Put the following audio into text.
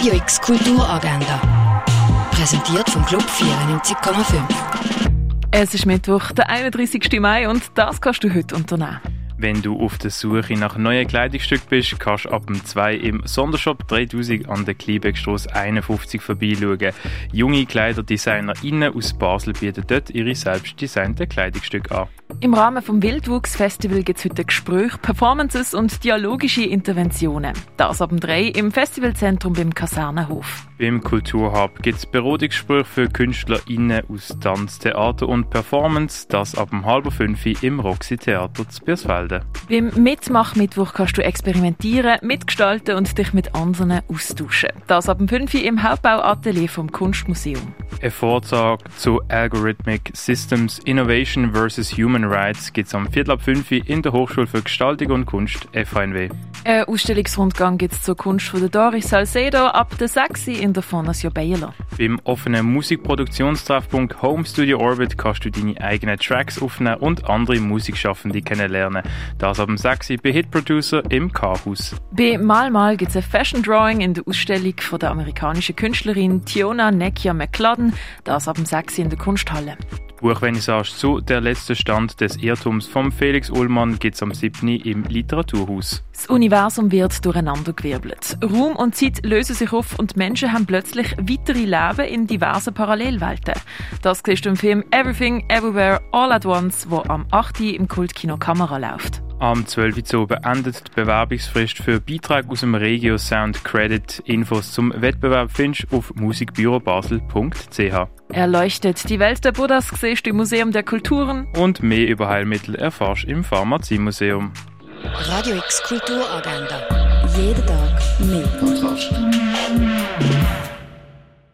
Radio X Kulturagenda. Präsentiert vom Club 94,5. Es ist Mittwoch, der 31. Mai und das kannst du heute unternehmen. Wenn du auf der Suche nach neuen Kleidungsstücken bist, kannst du ab dem 2 im Sondershop 3000 an der Kliebeckstrasse 51 vorbeischauen. Junge KleiderdesignerInnen aus Basel bieten dort ihre selbst designten Kleidungsstücke an. Im Rahmen vom Wildwuchs-Festival gibt es heute Gespräche, Performances und dialogische Interventionen. Das ab dem 3 im Festivalzentrum beim Kasernenhof. Beim Kulturhub gibt es Beratungsgespräche für KünstlerInnen aus Tanz, Theater und Performance. Das ab halben 5 im Roxy Theater zu Birsfelden. Beim Mitmach-Mittwoch kannst du experimentieren, mitgestalten und dich mit anderen austauschen. Das ab dem 5 im Hauptbauatelier vom Kunstmuseum. Ein Vortrag zu Algorithmic Systems Innovation vs. Human Rights gibt es am Viertel ab 5 in der Hochschule für Gestaltung und Kunst FHNW. Ein Ausstellungsrundgang gibt es zur Kunst von der Doris Salcedo ab der 6 in der Fondation Baylor. Beim offenen Musikproduktionstreffpunkt Home Studio Orbit kannst du deine eigenen Tracks aufnehmen und andere Musikschaffende kennenlernen. Das ab dem 6 bei Hit Producer im K-Haus. Bei Mal Mal gibt es ein Fashion Drawing in der Ausstellung von der amerikanischen Künstlerin Tiona Nekia McLaren. Das ab dem 6 in der Kunsthalle. Buchvernissage zu Der letzte Stand des Irrtums von Felix Ullmann gibt am 7. im Literaturhaus. Das Universum wird durcheinandergewirbelt. Raum und Zeit lösen sich auf und Menschen haben plötzlich weitere Leben in diversen Parallelwelten. Das siehst du im Film Everything, Everywhere, All at Once, wo am 8. im Kultkino Kamera läuft. Am 12. Uhr beendet die Bewerbungsfrist für Beitrag aus dem Regio Sound Credit. Infos zum Wettbewerb findest du auf musikbürobasel.ch. Erleuchtet die Welt der Buddhas siehst du im Museum der Kulturen. Und mehr über Heilmittel erfährst du im Pharmaziemuseum. Radio X Kulturagenda. Jeden Tag mehr. Kontrast.